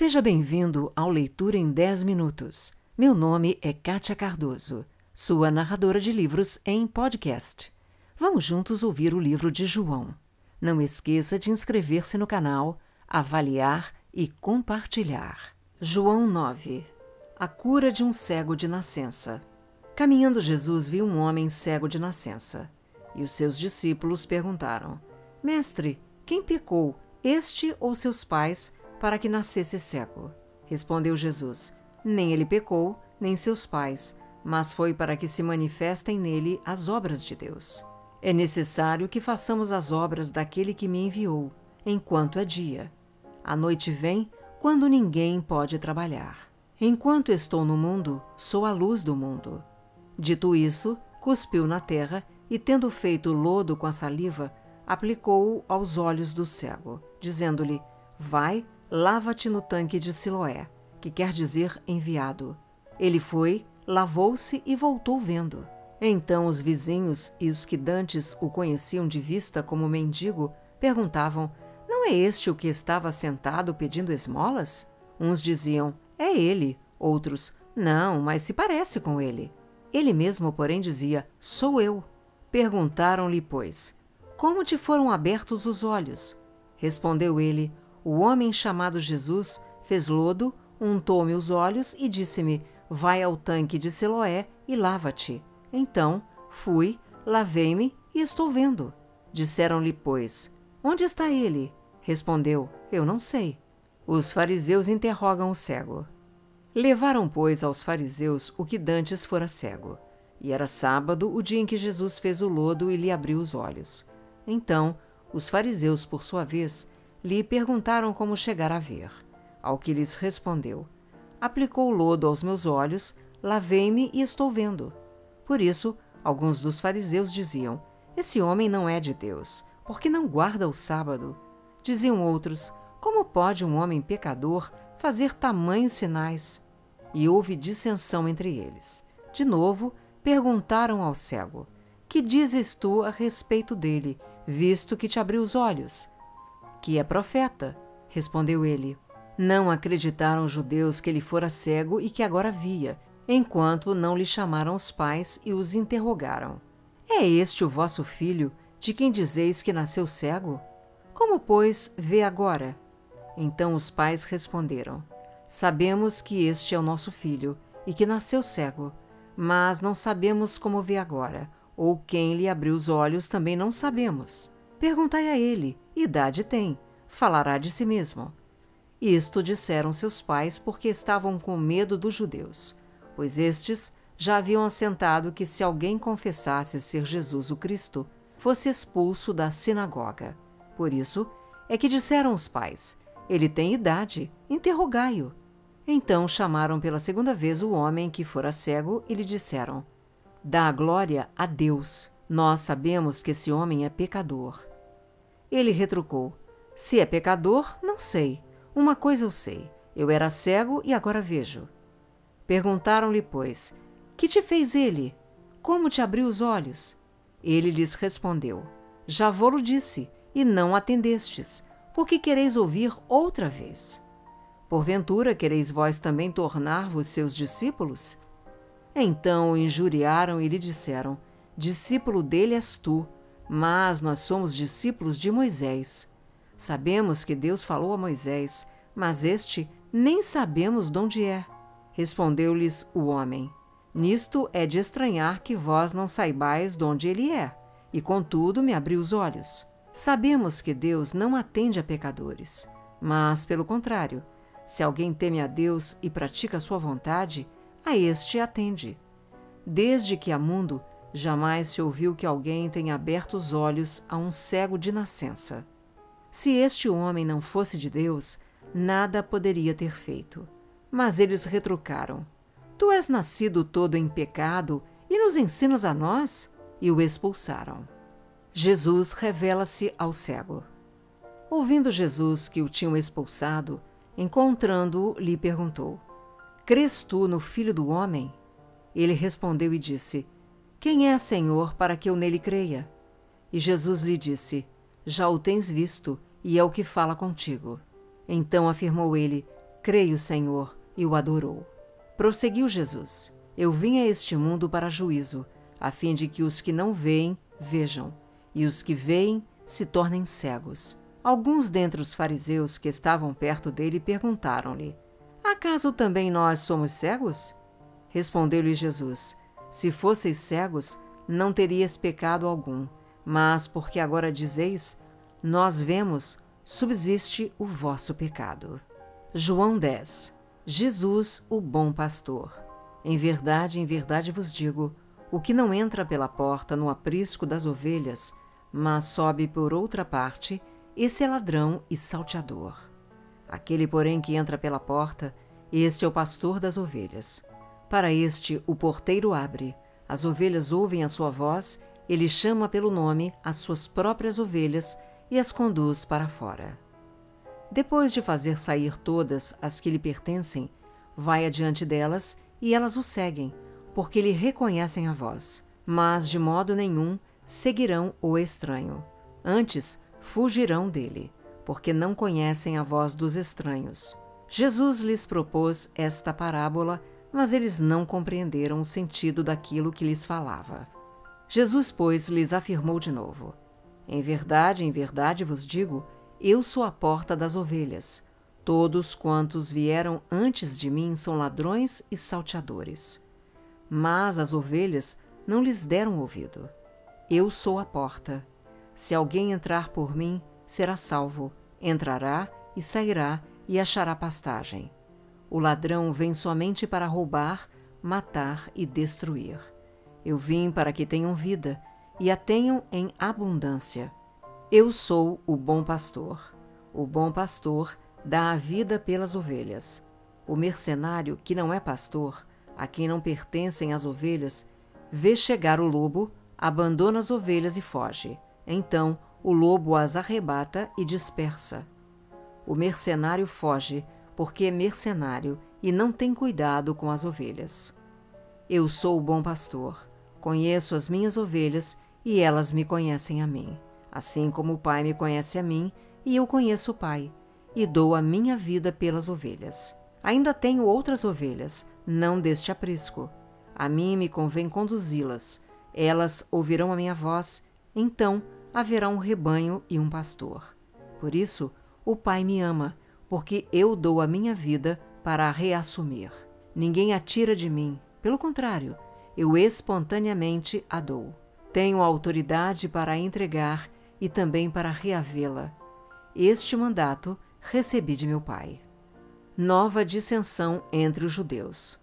Seja bem-vindo ao Leitura em 10 Minutos. Meu nome é Kátia Cardoso, sua narradora de livros em podcast. Vamos juntos ouvir o livro de João. Não esqueça de inscrever-se no canal, avaliar e compartilhar. João 9 A cura de um cego de nascença. Caminhando, Jesus viu um homem cego de nascença. E os seus discípulos perguntaram: Mestre, quem pecou, este ou seus pais, para que nascesse cego? Respondeu Jesus: Nem ele pecou, nem seus pais, mas foi para que se manifestem nele as obras de Deus. É necessário que façamos as obras daquele que me enviou, enquanto é dia. A noite vem quando ninguém pode trabalhar. Enquanto estou no mundo, sou a luz do mundo. Dito isso, cuspiu na terra e, tendo feito lodo com a saliva, aplicou-o aos olhos do cego, dizendo-lhe: Vai, lava-te no tanque de Siloé, que quer dizer enviado. Ele foi, lavou-se e voltou vendo. Então os vizinhos e os que dantes o conheciam de vista como mendigo perguntavam: Não é este o que estava sentado pedindo esmolas? Uns diziam: É ele. Outros: Não, mas se parece com ele. Ele mesmo, porém, dizia: Sou eu. Perguntaram-lhe, pois: Como te foram abertos os olhos? Respondeu ele: O homem chamado Jesus fez lodo, untou-me os olhos e disse-me: Vai ao tanque de Siloé e lava-te. Então fui, lavei-me e estou vendo. Disseram-lhe, pois: Onde está ele? Respondeu: Eu não sei. Os fariseus interrogam o cego. Levaram, pois, aos fariseus o que dantes fora cego. E era sábado, o dia em que Jesus fez o lodo e lhe abriu os olhos. Então, os fariseus, por sua vez, lhe perguntaram como chegar a ver. Ao que lhes respondeu: Aplicou lodo aos meus olhos, lavei-me e estou vendo. Por isso, alguns dos fariseus diziam: Esse homem não é de Deus, porque não guarda o sábado. Diziam outros: Como pode um homem pecador fazer tamanhos sinais? E houve dissensão entre eles. De novo, perguntaram ao cego: Que dizes tu a respeito dele, visto que te abriu os olhos? Que é profeta, respondeu ele. Não acreditaram os judeus que ele fora cego e que agora via, enquanto não lhe chamaram os pais e os interrogaram: É este o vosso filho, de quem dizeis que nasceu cego? Como, pois, vê agora? Então os pais responderam: Sabemos que este é o nosso filho e que nasceu cego, mas não sabemos como vê agora, ou quem lhe abriu os olhos também não sabemos. Perguntai a ele: idade tem? Falará de si mesmo. Isto disseram seus pais porque estavam com medo dos judeus, pois estes já haviam assentado que se alguém confessasse ser Jesus o Cristo, fosse expulso da sinagoga. Por isso é que disseram os pais: Ele tem idade, interrogai-o. Então chamaram pela segunda vez o homem que fora cego e lhe disseram: Dá a glória a Deus. Nós sabemos que esse homem é pecador. Ele retrucou: Se é pecador, não sei. Uma coisa eu sei: eu era cego e agora vejo. Perguntaram-lhe, pois, que te fez ele? Como te abriu os olhos? Ele lhes respondeu: Já vou-lo disse, e não atendestes. Por que quereis ouvir outra vez? Porventura quereis vós também tornar-vos seus discípulos? Então o injuriaram e lhe disseram: Discípulo dele és tu, mas nós somos discípulos de Moisés. Sabemos que Deus falou a Moisés, mas este nem sabemos de onde é. Respondeu-lhes o homem: Nisto é de estranhar que vós não saibais de onde ele é, e contudo me abriu os olhos. Sabemos que Deus não atende a pecadores, mas, pelo contrário, se alguém teme a Deus e pratica a sua vontade, a este atende. Desde que há mundo, jamais se ouviu que alguém tenha aberto os olhos a um cego de nascença. Se este homem não fosse de Deus, nada poderia ter feito. Mas eles retrucaram: Tu és nascido todo em pecado e nos ensinas a nós? E o expulsaram. Jesus revela-se ao cego. Ouvindo Jesus que o tinham expulsado, encontrando-o, lhe perguntou: Crês tu no Filho do Homem? Ele respondeu e disse: Quem é, Senhor, para que eu nele creia? E Jesus lhe disse: Já o tens visto, e é o que fala contigo. Então afirmou ele: Creio, Senhor, e o adorou. Prosseguiu Jesus: Eu vim a este mundo para juízo, a fim de que os que não veem vejam, e os que veem se tornem cegos. Alguns dentre os fariseus que estavam perto dele perguntaram-lhe: Acaso também nós somos cegos? Respondeu-lhe Jesus: Se fosseis cegos, não terias pecado algum, mas porque agora dizeis: Nós vemos, subsiste o vosso pecado. João 10 Jesus, o bom pastor. Em verdade, em verdade vos digo: o que não entra pela porta no aprisco das ovelhas, mas sobe por outra parte, esse é ladrão e salteador. Aquele, porém, que entra pela porta, este é o pastor das ovelhas. Para este, o porteiro abre, as ovelhas ouvem a sua voz, ele chama pelo nome as suas próprias ovelhas e as conduz para fora. Depois de fazer sair todas as que lhe pertencem, vai adiante delas e elas o seguem, porque lhe reconhecem a voz. Mas de modo nenhum seguirão o estranho. Antes, fugirão dele, porque não conhecem a voz dos estranhos. Jesus lhes propôs esta parábola, mas eles não compreenderam o sentido daquilo que lhes falava. Jesus, pois, lhes afirmou de novo: Em verdade, em verdade vos digo, eu sou a porta das ovelhas. Todos quantos vieram antes de mim são ladrões e salteadores. Mas as ovelhas não lhes deram ouvido. Eu sou a porta. Se alguém entrar por mim, será salvo. Entrará e sairá e achará pastagem. O ladrão vem somente para roubar, matar e destruir. Eu vim para que tenham vida e a tenham em abundância. Eu sou o bom pastor. O bom pastor dá a vida pelas ovelhas. O mercenário, que não é pastor, a quem não pertencem as ovelhas, vê chegar o lobo, abandona as ovelhas e foge. Então o lobo as arrebata e dispersa. O mercenário foge, porque é mercenário e não tem cuidado com as ovelhas. Eu sou o bom pastor, conheço as minhas ovelhas e elas me conhecem a mim. Assim como o Pai me conhece a mim, e eu conheço o Pai, e dou a minha vida pelas ovelhas. Ainda tenho outras ovelhas, não deste aprisco. A mim me convém conduzi-las. Elas ouvirão a minha voz, então haverá um rebanho e um pastor. Por isso, o Pai me ama, porque eu dou a minha vida para a reassumir. Ninguém a tira de mim, pelo contrário, eu espontaneamente a dou. Tenho autoridade para a entregar e também para reavê-la. Este mandato recebi de meu pai. Nova dissensão entre os judeus.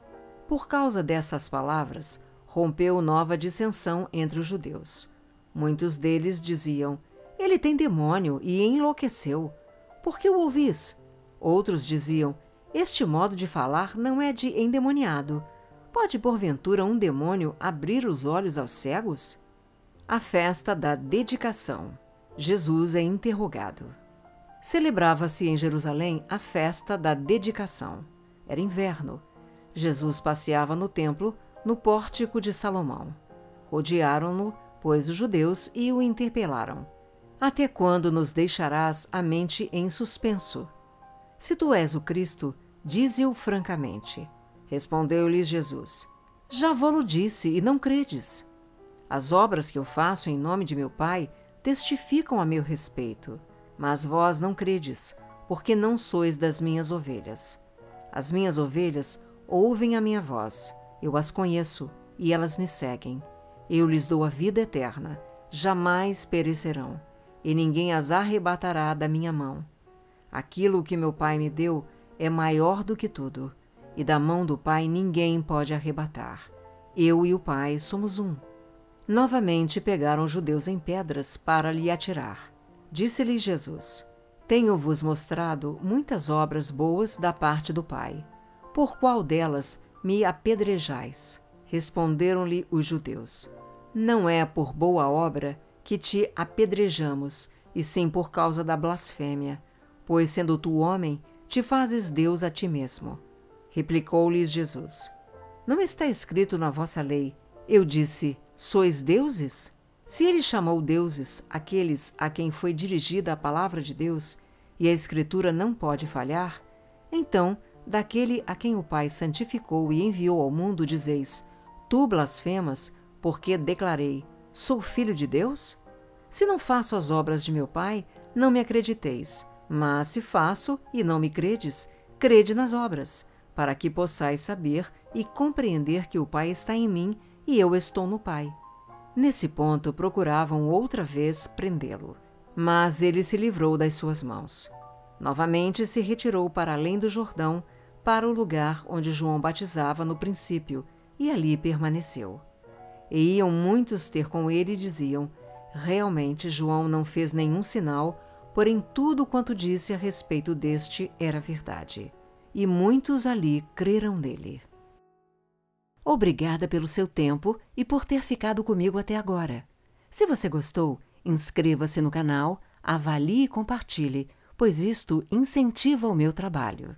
Por causa dessas palavras, rompeu nova dissensão entre os judeus. Muitos deles diziam: Ele tem demônio e enlouqueceu. Por que o ouvis? Outros diziam: Este modo de falar não é de endemoniado. Pode porventura um demônio abrir os olhos aos cegos? A festa da dedicação. Jesus é interrogado. Celebrava-se em Jerusalém a festa da dedicação. Era inverno. Jesus passeava no templo, no pórtico de Salomão. Rodearam-no, pois, os judeus e o interpelaram. Até quando nos deixarás a mente em suspenso? Se tu és o Cristo, dize-o francamente. Respondeu-lhes Jesus: Já vou-lo disse e não credes. As obras que eu faço em nome de meu Pai testificam a meu respeito, mas vós não credes, porque não sois das minhas ovelhas. As minhas ovelhas ouvem a minha voz, eu as conheço e elas me seguem. Eu lhes dou a vida eterna, jamais perecerão, e ninguém as arrebatará da minha mão. Aquilo que meu Pai me deu é maior do que tudo, e da mão do Pai ninguém pode arrebatar. Eu e o Pai somos um. Novamente pegaram os judeus em pedras para lhe atirar. Disse-lhes Jesus: Tenho-vos mostrado muitas obras boas da parte do Pai. Por qual delas me apedrejais? Responderam-lhe os judeus: Não é por boa obra que te apedrejamos, e sim por causa da blasfêmia, pois sendo tu homem, te fazes Deus a ti mesmo. Replicou-lhes Jesus: Não está escrito na vossa lei: Eu disse, Sois deuses? Se ele chamou deuses aqueles a quem foi dirigida a palavra de Deus, e a Escritura não pode falhar, então Daquele a quem o Pai santificou e enviou ao mundo, dizeis: Tu blasfemas, porque declarei: Sou filho de Deus? Se não faço as obras de meu Pai, não me acrediteis. Mas se faço e não me credes, crede nas obras, para que possais saber e compreender que o Pai está em mim e eu estou no Pai. Nesse ponto procuravam outra vez prendê-lo, mas ele se livrou das suas mãos. Novamente se retirou para além do Jordão, para o lugar onde João batizava no princípio, e ali permaneceu. E iam muitos ter com ele e diziam: Realmente João não fez nenhum sinal, porém tudo quanto disse a respeito deste era verdade. E muitos ali creram nele. Obrigada pelo seu tempo e por ter ficado comigo até agora. Se você gostou, inscreva-se no canal, avalie e compartilhe, pois isto incentiva o meu trabalho.